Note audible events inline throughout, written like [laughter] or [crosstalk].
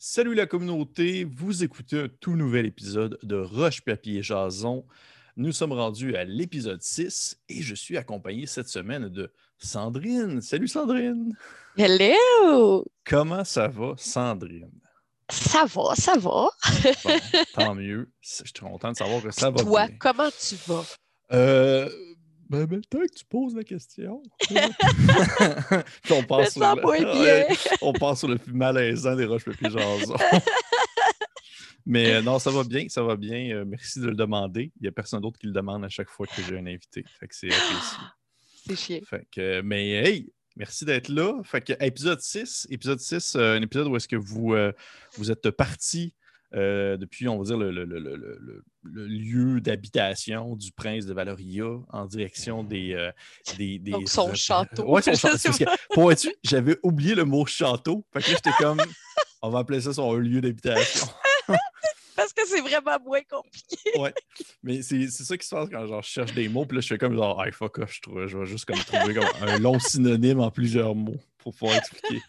Salut la communauté, vous écoutez un tout nouvel épisode de Roche Papier Jason. Nous sommes rendus à l'épisode 6 et je suis accompagné cette semaine de Sandrine. Salut Sandrine. Hello. Comment ça va Sandrine? Ça va, ça va. Bon, tant mieux. Je suis content de savoir que ça va Toi, bien. comment tu vas? Euh, ben, ben, tant que tu poses la question. [laughs] Puis on passe le-. Ouais, on sur le plus malaisant des roches papier jason. [laughs] Mais euh, non, ça va bien, ça va bien. Euh, merci de le demander. Il n'y a personne d'autre qui le demande à chaque fois que j'ai un invité. Fait que c'est apprécié. [gasps] C'est chiant. Fait que, euh, mais hey, merci d'être là. Fait que épisode 6, épisode 6, euh, un épisode où est-ce que vous, euh, vous êtes parti euh, depuis, on va dire, le, le- le- le- le- le lieu d'habitation du prince de Valoria en direction des. euh, des, des Donc, son château. Ouais, son château. [laughs] pour être sûr, j'avais oublié le mot château. Fait que là, j'étais comme, [laughs] on va appeler ça son lieu d'habitation. [laughs] Parce que c'est vraiment moins compliqué. Ouais. Mais c'est ça qui se passe quand genre, je cherche des mots, puis là, je fais comme genre, hey, fuck off, je, trouve, je vais juste comme trouver comme un long synonyme en plusieurs mots pour pouvoir expliquer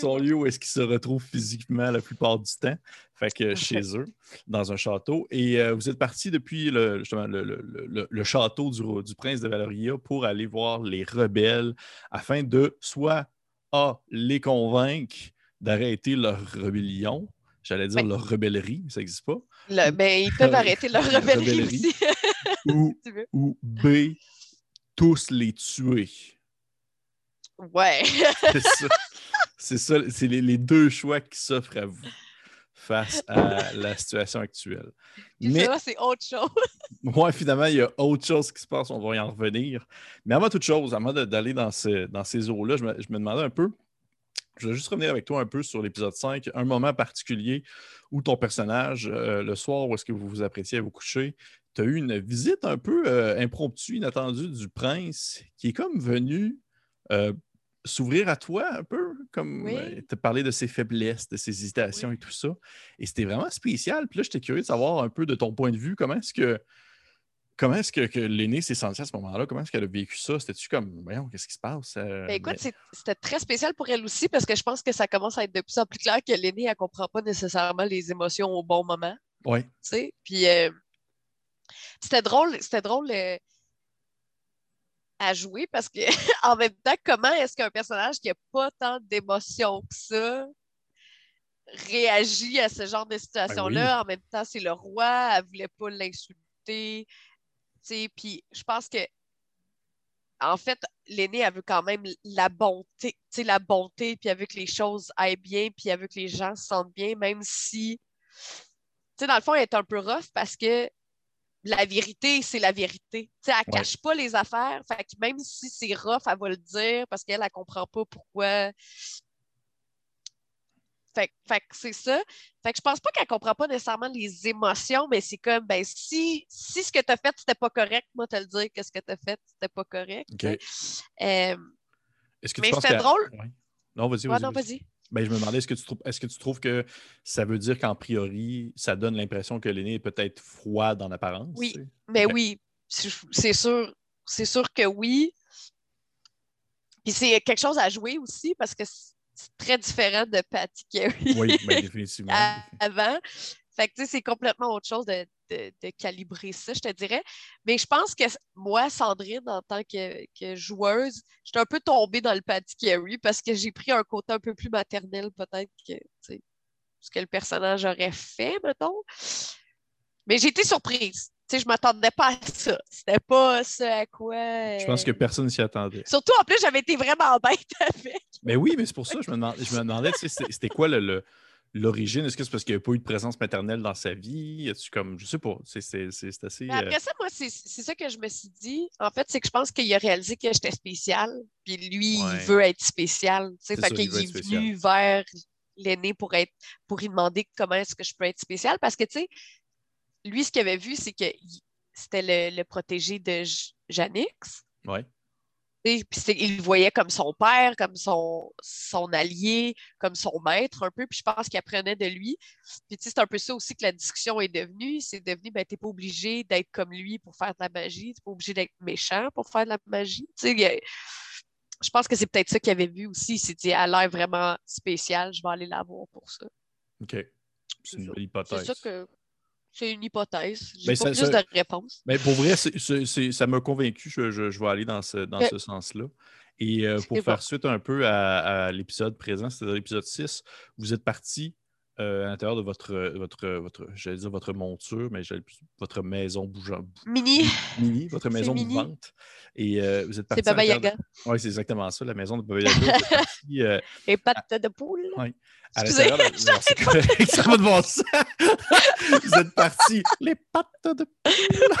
son lieu où est-ce qu'il se retrouve physiquement la plupart du temps. Fait que chez eux, dans un château. Et euh, vous êtes parti depuis le, justement, le, le- le- le château du, du prince de Valoria pour aller voir les rebelles afin de soit A, les convaincre d'arrêter leur rébellion. J'allais dire Ouais. leur rebellerie, mais ça n'existe pas. Le- ben, ils peuvent arrêter leur [laughs] rebellerie aussi. Ou, [laughs] ou B, tous les tuer. Ouais. C'est ça. [laughs] C'est ça, c'est les, les deux choix qui s'offrent à vous face à la situation actuelle. Mais, c'est autre chose. [laughs] ouais, finalement, il y a autre chose qui se passe, on va y en revenir. Mais avant toute chose, avant d'aller dans, ce- dans ces eaux-là, je me, je me demandais un peu, je vais juste revenir avec toi un peu sur l'épisode 5, un moment particulier où ton personnage, euh, le soir où est-ce que vous vous appréciez à vous coucher, tu as eu une visite un peu euh, impromptue, inattendue du prince qui est comme venu euh, s'ouvrir à toi un peu, comme Oui. euh, te parler de ses faiblesses, de ses hésitations et tout ça. Et c'était vraiment spécial. Puis là, j'étais curieux de savoir un peu de ton point de vue, comment est-ce que comment est-ce que, que l'aîné s'est senti à ce moment-là? Comment est-ce qu'elle a vécu ça? C'était-tu comme, voyons, qu'est-ce qui se passe? Euh, Ben, écoute, mais- c'était très spécial pour elle aussi parce que je pense que ça commence à être de plus en plus clair que l'aînée, elle ne comprend pas nécessairement les émotions au bon moment. Ouais. tu sais. Puis euh, c'était drôle, c'était drôle euh, à jouer parce que [laughs] en même temps, comment est-ce qu'un personnage qui n'a pas tant d'émotions que ça réagit à ce genre de situation-là? En même temps, c'est le roi, elle voulait pas l'insulter. tu sais. Puis je pense que en fait, l'aînée, elle veut quand même la bonté, tu sais, la bonté, puis elle veut que les choses aillent bien, puis elle veut que les gens se sentent bien, même si tu sais, dans le fond, elle est un peu rough parce que la vérité, c'est la vérité. Elle Ouais. cache pas les affaires. Fait que même si c'est rough, elle va le dire parce qu'elle, elle comprend pas pourquoi. Fait, que- fait que c'est ça. Fait que je pense pas qu'elle comprend pas nécessairement les émotions, mais c'est comme, ben, si, si ce que tu as fait, c'était pas correct, moi, te le dire que ce que tu as fait, c'était pas correct. Euh, Est-ce que Mais tu penses c'était drôle. Ouais. Non, vas-y, ouais, vas-y. non, vas-y. Ben, je me demandais, est-ce que, tu trouves, est-ce que tu trouves que ça veut dire qu'en priori, ça donne l'impression que l'aîné est peut-être froide en apparence? Oui. tu sais? Mais Ok. oui, c'est sûr, c'est sûr que oui. Puis c'est quelque chose à jouer aussi parce que c'est très différent de Patty Carey Oui, ben, définitivement. [laughs] avant. Fait que tu sais, c'est complètement autre chose de, de- de calibrer ça, je te dirais. Mais je pense que moi, Sandrine, en tant que, que joueuse, j'étais un peu tombée dans le Patty Carey parce que j'ai pris un côté un peu plus maternel, peut-être que ce que le personnage aurait fait, mettons. Mais j'ai été surprise. Sais, je m'attendais pas à ça. C'était pas ce à quoi. Je pense que euh, personne s'y attendait. Surtout, en plus, j'avais été vraiment bête [laughs] avec. Mais oui, mais c'est pour ça que je me demandais, je me demandais c'était c'était quoi le- le- l'origine? Est-ce que c'est parce qu'il n'y a pas eu de présence maternelle dans sa vie? A-tu comme, je sais pas, c'est c'est- c'est- c'est assez. Mais euh, après ça, moi, c'est c'est ça que je me suis dit. En fait, c'est que je pense qu'il a réalisé que j'étais spéciale. Puis lui, Ouais. il veut être spécial. Fait qu'il il est venu vers l'aîné pour être pour lui demander comment est-ce que je peux être spécial. Parce que, tu sais, lui, ce qu'il avait vu, c'est que c'était le, le protégé de Janix. ouais. Tu sais, Puis c'est- il le voyait comme son père, comme son, son allié, comme son maître un peu. Puis je pense qu'il apprenait de lui. Puis c'est un peu ça aussi que la discussion est devenue. C'est devenu, ben, t'es pas obligé d'être comme lui pour faire de la magie. T'es pas obligé d'être méchant pour faire de la magie. A- je pense que c'est peut-être ça qu'il avait vu aussi. Il s'est dit, elle a l'air vraiment spéciale, je vais aller la voir pour ça. OK. C'est une C'est hypothèse. ça que. C'est une hypothèse. J'ai pas ça- plus ça- de réponses. Mais pour vrai, ça m'a convaincu. Je, je- je vais aller dans ce, dans Ok. ce sens-là. Et euh, pour faire bon. suite un peu à, à l'épisode présent, c'est-à-dire l'épisode 6, vous êtes parti euh, à l'intérieur de votre, votre, votre j'allais dire votre monture, mais votre maison bougeante, Mini, mini, votre maison mini. Et euh, vous êtes parti. c'est Baba Yaga. Oui, c'est exactement ça, la maison de Baba Yaga. Parti, euh, [laughs] Et pattes de poule. Ouais. à l'intérieur de- [laughs] ça va [laughs] de bon sens. Vous êtes parti les pattes de poule.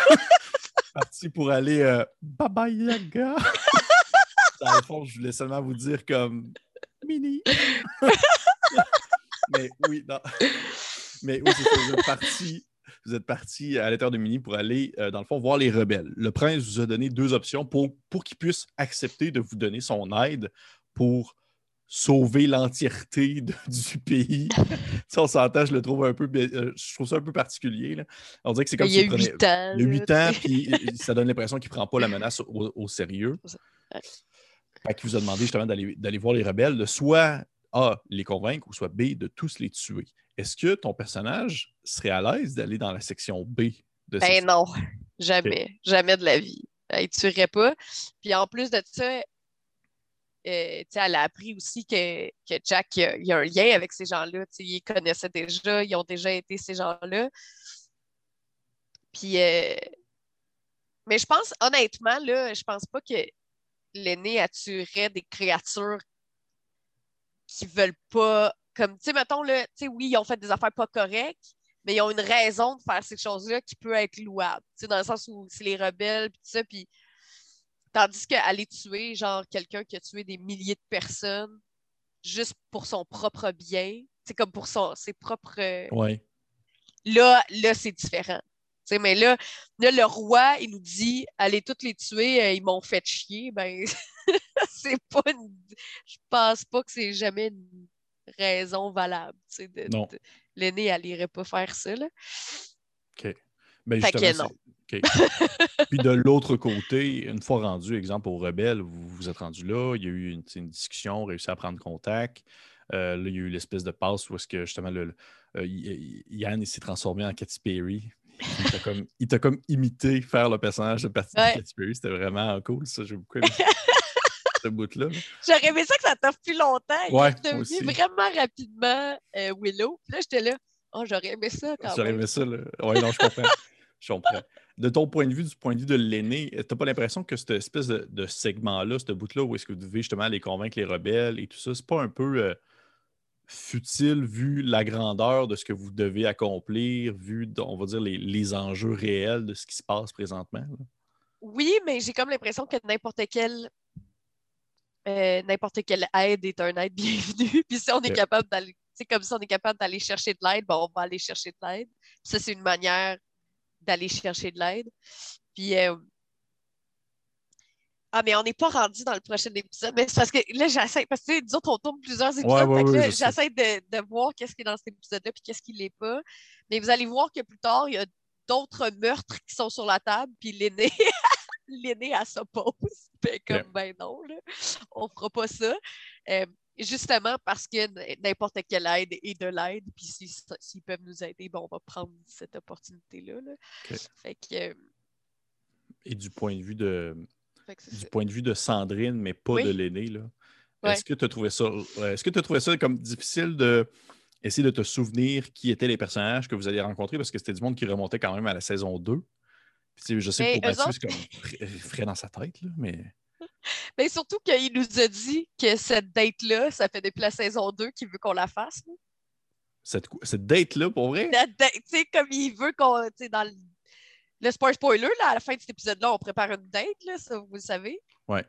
parti pour aller euh, Baba Yaga. Dans le fond, je voulais seulement vous dire comme mini. Mais oui, non. [laughs] Mais oui, c'est ça, vous êtes parti. Vous êtes parti à l'intérieur de Mini pour aller, euh, dans le fond, voir les rebelles. Le prince vous a donné deux options pour, pour qu'il puisse accepter de vous donner son aide pour sauver l'entièreté [laughs] du pays. [laughs] Ça, on s'entend, je le trouve un peu, euh, je trouve ça un peu particulier. là. On dirait que c'est comme s'il prenait- 8 ans. il y a huit ans, puis euh, ça donne l'impression qu'il ne prend pas la menace au, au sérieux. Ouais. Fait qu'il vous a demandé justement d'aller d'aller voir les rebelles, de soit A, les convaincre, ou soit B, de tous les tuer. Est-ce que ton personnage serait à l'aise d'aller dans la section B de cette Ben non, jamais. Jamais de la vie. Elle ne tuerait pas. Puis en plus de ça, euh, elle a appris aussi que, que Jack, il y a, il y a un lien avec ces gens-là. Ils connaissaient déjà, ils ont déjà été ces gens-là. Puis, euh, mais je pense, honnêtement, là, je pense pas que l'aîné attirerait des créatures qui veulent pas, comme, tu sais, mettons, là, tu sais, oui, ils ont fait des affaires pas correctes, mais ils ont une raison de faire ces choses-là qui peut être louable. Tu sais, dans le sens où c'est les rebelles, puis tout ça, puis tandis qu'aller tuer, genre, quelqu'un qui a tué des milliers de personnes juste pour son propre bien, c'est comme pour son, ses propres... Oui. Là, là c'est différent. Tu sais, mais là, là, le roi, il nous dit allez toutes les tuer, euh, ils m'ont fait chier. Ben, [laughs] c'est pas une... [laughs] Je pense pas que c'est jamais une raison valable. tu sais, de- Non. de- L'aîné, elle irait pas faire ça. Là. OK. Ben, Fait que OK. [laughs] Puis de l'autre côté, une fois rendu, exemple, aux rebelles, vous vous êtes rendu là, il y a eu une, une discussion, réussi à prendre contact. Euh, là, il y a eu l'espèce de passe où est-ce que justement le, le- euh, Yann il s'est transformé en Katy Perry. Il t'a comme, comme imité faire le personnage de partie Ouais. de Katy Perry. C'était vraiment cool, ça. J'ai beaucoup aimé [laughs] ce bout-là. là. J'aurais aimé ça que ça t'offre plus longtemps. Il Ouais, est moi devenu vraiment rapidement euh, Willow. Puis là, j'étais là. Oh, j'aurais aimé ça quand J'aurais même. aimé ça. Là. Ouais, non, je comprends. [laughs] je comprends. De ton point de vue, du point de vue de l'aîné, t'as pas l'impression que cette espèce de, de segment-là, ce bout-là, où est-ce que vous devez justement aller convaincre les rebelles et tout ça, c'est pas un peu euh, futile vu la grandeur de ce que vous devez accomplir, vu, on va dire, les, les enjeux réels de ce qui se passe présentement? là? Oui, mais j'ai comme l'impression que n'importe quelle euh, n'importe quelle aide est un aide [laughs] bienvenue. Puis si on est capable d'aller, c'est comme si on est capable d'aller chercher de l'aide, ben on va aller chercher de l'aide. Ça, c'est une manière d'aller chercher de l'aide. Puis euh, ah, mais on n'est pas rendu dans le prochain épisode. Mais c'est parce que là, j'essaie. Parce que tu sais, nous autres, on tourne plusieurs épisodes. Ouais, ouais, j'essaie de, de voir qu'est-ce qui est dans cet épisode-là puis qu'est-ce qui l'est pas. Mais vous allez voir que plus tard, il y a d'autres meurtres qui sont sur la table, puis l'aîné, [laughs] l'aîné, elle s'oppose. Ben, [laughs] comme, ben non, là, on fera pas ça. Euh, justement parce que n'importe quelle aide est de l'aide, puis s'ils peuvent nous aider, ben, on va prendre cette opportunité-là. là. Fait que, euh, Et du point de vue de, du ça. point de vue de Sandrine, mais pas Oui. de l'aîné, là. Ouais. Est-ce que tu as trouvé ça est-ce que tu as trouvé ça comme difficile de essayer de te souvenir qui étaient les personnages que vous alliez rencontrer? Parce que c'était du monde qui remontait quand même à la saison 2. Puis, je sais Mais que pour Mathieu, c'est comme frais- frais dans sa tête, là, mais [laughs] Mais surtout qu'il nous a dit que cette date-là, ça fait depuis la saison 2 qu'il veut qu'on la fasse. là. cette, cette date-là, pour vrai, tu sais, comme il veut qu'on. dans le. Le spoil spoiler, là, à la fin de cet épisode-là, on prépare une date, là, ça, vous le savez. Ouais.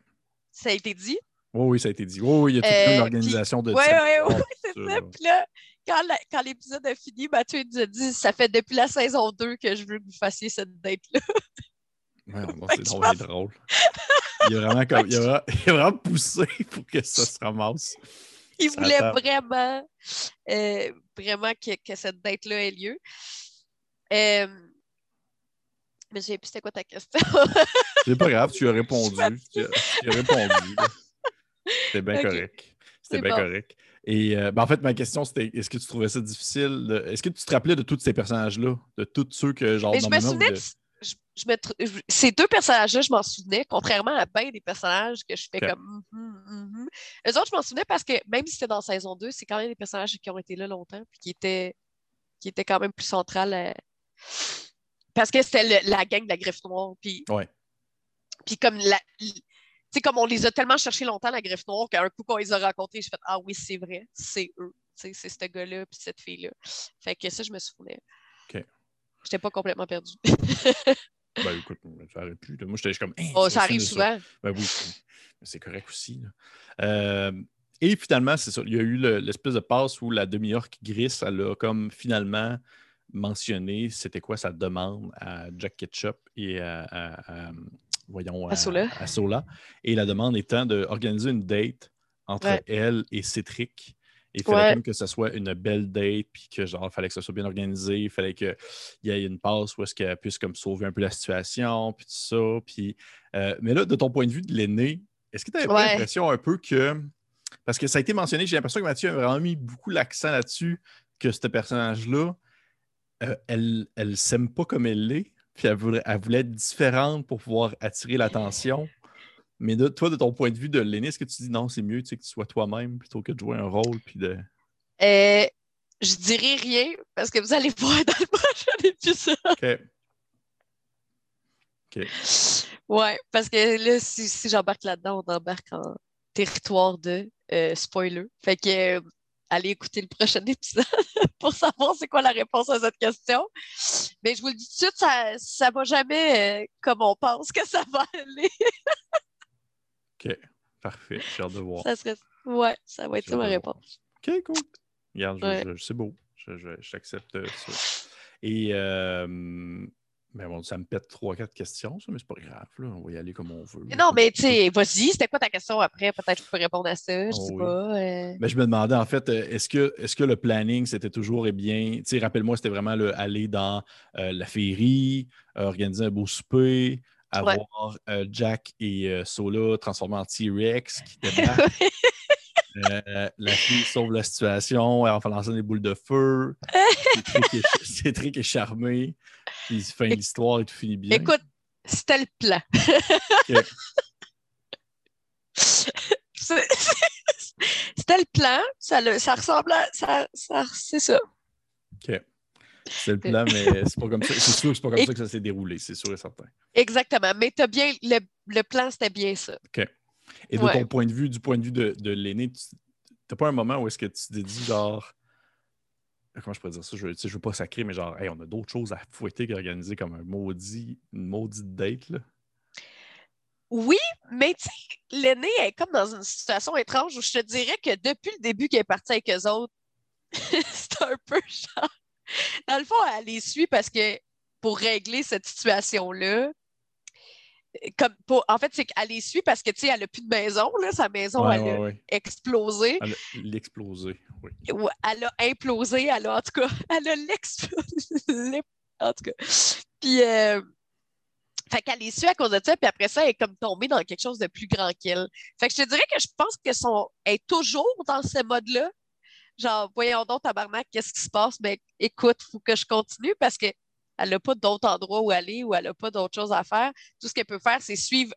Ça a été dit. Oui, oui, ça a été dit. Oui, oui, il y a toute Euh, une organisation de Ouais, ça. ouais, ouais, [laughs] Oh, c'est ça. Puis là, quand, la- quand l'épisode a fini, Mathieu nous a dit ça fait depuis la saison 2 que je veux que vous fassiez cette date-là. [laughs] Ouais, c'est drôle, pense- drôle. Il a vraiment, comme, [laughs] il a il a vraiment poussé pour que ça se ramasse. Il Ça voulait vraiment, euh, vraiment que, que cette date-là ait lieu. Euh, mais je sais plus c'était quoi ta question? C'est pas grave, tu as répondu. Tu as, tu as répondu. C'était bien correct. C'était bien bon. correct. Et euh, ben, en fait, ma question, c'était est-ce que tu trouvais ça difficile? Est-ce que tu te rappelais de tous ces personnages-là? De tous ceux que, genre, Mais je me souvenais, je, je me, ces deux personnages-là, je m'en souvenais, contrairement à bien des personnages que je fais comme. Mm -hmm, Les autres, je m'en souvenais parce que même si c'était dans saison 2, c'est quand même des personnages qui ont été là longtemps puis qui étaient, qui étaient quand même plus centrales. À... Parce que c'était la gang de la griffe noire. Puis, ouais. puis comme la, sais, comme on les a tellement cherchés longtemps, la greffe noire, qu'un coup qu'on les a rencontrés, j'ai fait Ah oui, c'est vrai, c'est eux. C'est ce gars-là puis cette fille-là. Fait que ça, je me souvenais. OK. J'étais pas complètement perdu. [laughs] ben écoute, ça aurait pu. Moi, j'étais comme. Hey, oh, ça arrive souvent. Ben oui, c'est correct aussi. Euh, et finalement, c'est ça. Il y a eu l'espèce de passe où la demi-heure qui grisse, elle a comme finalement mentionné c'était quoi sa demande à Jack Ketchup et à, voyons, à, Sola. à, Sola. Et la demande étant d'organiser une date entre elle et Cétric. Il fallait même que ce soit une belle date, puis que genre, fallait que ça soit bien organisé, il fallait qu'il y ait une passe où est-ce qu'elle puisse comme sauver un peu la situation, puis tout ça. Puis, euh, mais là, de ton point de vue de l'aîné, est-ce que tu avais l'impression un peu que. Parce que ça a été mentionné, j'ai l'impression que Mathieu a vraiment mis beaucoup l'accent là-dessus, que ce personnage-là, euh, elle ne s'aime pas comme elle l'est puis elle voulait, être différente pour pouvoir attirer l'attention. Mais de, toi, de ton point de vue de l'aîné, est-ce que tu dis non, c'est mieux que tu sois toi-même plutôt que de jouer un rôle? Puis de... Euh, je dirais rien parce que vous allez voir [laughs] dans le prochain épisode. OK. OK. Ouais, parce que là, si, j'embarque là-dedans, on embarque en territoire de euh, spoiler. Fait que allez écouter le prochain [laughs] épisode pour savoir c'est quoi la réponse à cette question. Mais je vous le dis tout de suite, ça ne va jamais euh, comme on pense que ça va aller. [laughs] OK, parfait. J'ai hâte de voir. Ça serait... Ouais, ça va être ça ma réponse. OK, cool. Regarde, c'est beau. J'accepte ça. Et euh, mais bon, ça me pète trois, quatre questions, ça, mais c'est pas grave. Là. On va y aller comme on veut. non, mais tu sais, vas-y, c'était quoi ta question après? Peut-être que je peux répondre à ça, je oh sais pas. Euh... Ben, je me demandais, en fait, euh, est-ce que, est que le planning, c'était toujours, eh bien, tu sais, rappelle-moi, c'était vraiment le, aller dans euh, la féerie, organiser un beau souper, avoir Jack et Sola transformés en T-Rex qui [laughs] débarquent. La fille sauve la situation en lancer des boules de feu. Cédric est, est charmé. Puis fin de l'histoire et tout finit bien. Écoute, c'était le plan. [laughs] c'était le plan. Ça, ça ressemble à. Ça, ça c'est ça. OK. C'est le plan, mais c'est pas comme ça. C'est sûr que c'est pas comme ça que ça s'est déroulé, c'est sûr et certain. Exactement. Mais as bien. Le, le plan, c'était bien ça. OK. Et de ton point de vue, du point de vue de, de l'aîné, tu n'as pas un moment où est-ce que tu t'es dit genre comment je pourrais dire ça? Je ne veux pas sacrer, mais genre, on a d'autres choses à fouetter qu'organiser comme un maudit, une maudite date. Là. Oui, mais tu sais, l'aîné est comme dans une situation étrange où je te dirais que depuis le début qu'elle est partie avec eux autres, [laughs] c'est un peu genre. Dans le fond, elle les suit parce que pour régler cette situation-là, comme en fait, c'est qu'elle les suit parce que tu sais, elle n'a plus de maison, là, sa maison elle a explosé. Elle a explosé, oui. Elle a implosé, elle a en tout cas, [laughs] elle a l'explosé. en tout cas. Puis euh, fait qu'elle les suit à cause de ça, puis après ça, elle est comme tombée dans quelque chose de plus grand qu'elle. Fait que je te dirais que je pense qu'elle est toujours dans ce mode-là. Genre, voyons donc, tabarnak, qu'est-ce qui se passe? Ben, écoute, il faut que je continue parce que elle n'a pas d'autre endroit où aller ou elle n'a pas d'autre chose à faire. Tout ce qu'elle peut faire, c'est suivre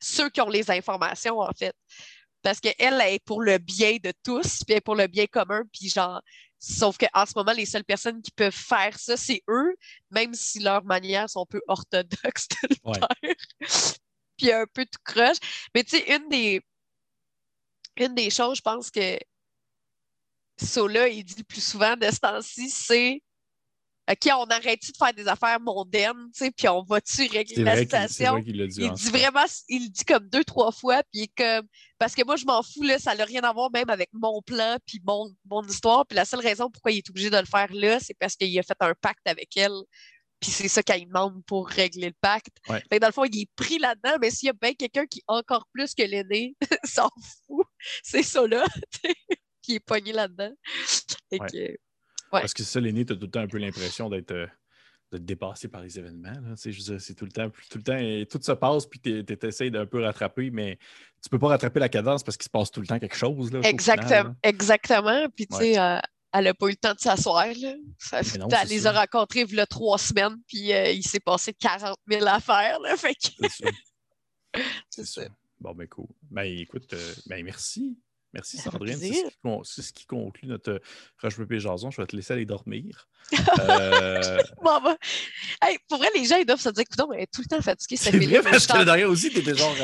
ceux qui ont les informations, en fait. Parce qu'elle elle est pour le bien de tous, puis elle est pour le bien commun, puis genre, sauf qu'en ce moment, les seules personnes qui peuvent faire ça, c'est eux, même si leurs manières sont un peu orthodoxes de le faire. [laughs] puis un peu tout croche. Mais tu sais, une des, une des choses, je pense que Sola, il dit le plus souvent de ce temps-ci, c'est OK, on arrête de faire des affaires mondaines, tu sais, puis on va-tu régler la situation? il, dit, vraiment, il le dit comme deux, trois fois, puis comme, parce que moi, je m'en fous, là, ça n'a rien à voir même avec mon plan, puis mon, mon histoire, puis la seule raison pourquoi il est obligé de le faire là, c'est parce qu'il a fait un pacte avec elle, puis c'est ça qu'elle demande pour régler le pacte. Fait dans le fond, il est pris là-dedans, mais s'il y a bien quelqu'un qui, encore plus que l'aîné, [laughs] s'en fout, c'est ça là, [laughs] qui est pogné là-dedans. Parce que ça, l'aîné, tu as tout le temps un peu l'impression d'être. Euh, dépasser par les événements. C'est tout le temps, tout le temps, tout se passe, puis tu essaies d'un peu rattraper, mais tu peux pas rattraper la cadence parce qu'il se passe tout le temps quelque chose. Là, exactement. exactement. Puis, tu sais, euh, elle n'a pas eu le temps de s'asseoir. Elle les a rencontrés il y a trois semaines, puis euh, il s'est passé 40 000 affaires. Là, fait C'est [laughs] ça. Bon, ben cool. Ben écoute, ben merci. Merci Sandrine. C'est ce, qui conclut notre Roche Pépé Jason. Je vais te laisser aller dormir. [laughs] euh... bon, ben, hey, pour vrai, les gens ils doivent se dire écoute, mais tout le temps fatigué. C'est vrai, parce que derrière aussi, t'étais genre.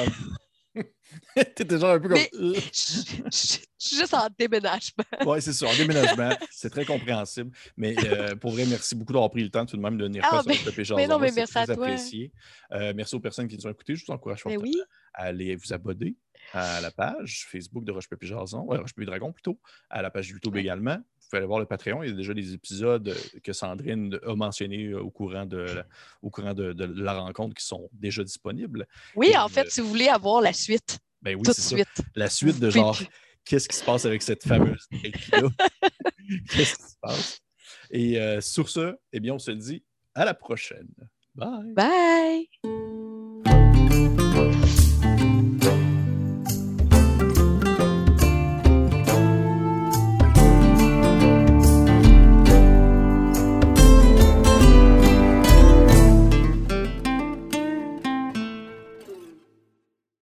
[laughs] T'étais genre un peu comme. Euh. Je suis juste en déménagement. oui, c'est ça, en déménagement. C'est très compréhensible. Mais euh, pour vrai, merci beaucoup d'avoir pris le temps tout de même de venir ah, faire sur le Mais non, mais merci à toi. Apprécié. Euh, merci aux personnes qui nous ont écoutés. Je vous encourage oui. à aller vous abonner à la page Facebook de Roche Pépé Jason, ouais, Roche Pépé Dragon plutôt, à la page YouTube également. Vous pouvez aller voir le Patreon. Il y a déjà des épisodes que Sandrine a mentionnés au courant de, la, au courant de, la rencontre qui sont déjà disponibles. Oui, en fait, si vous voulez avoir la suite. Ben oui, c'est suite. La suite de genre, qu'est-ce qui se passe avec cette fameuse là [laughs] [laughs] Qu'est-ce qui se passe? Et euh, sur ce, eh bien, on se dit à la prochaine. Bye. Bye.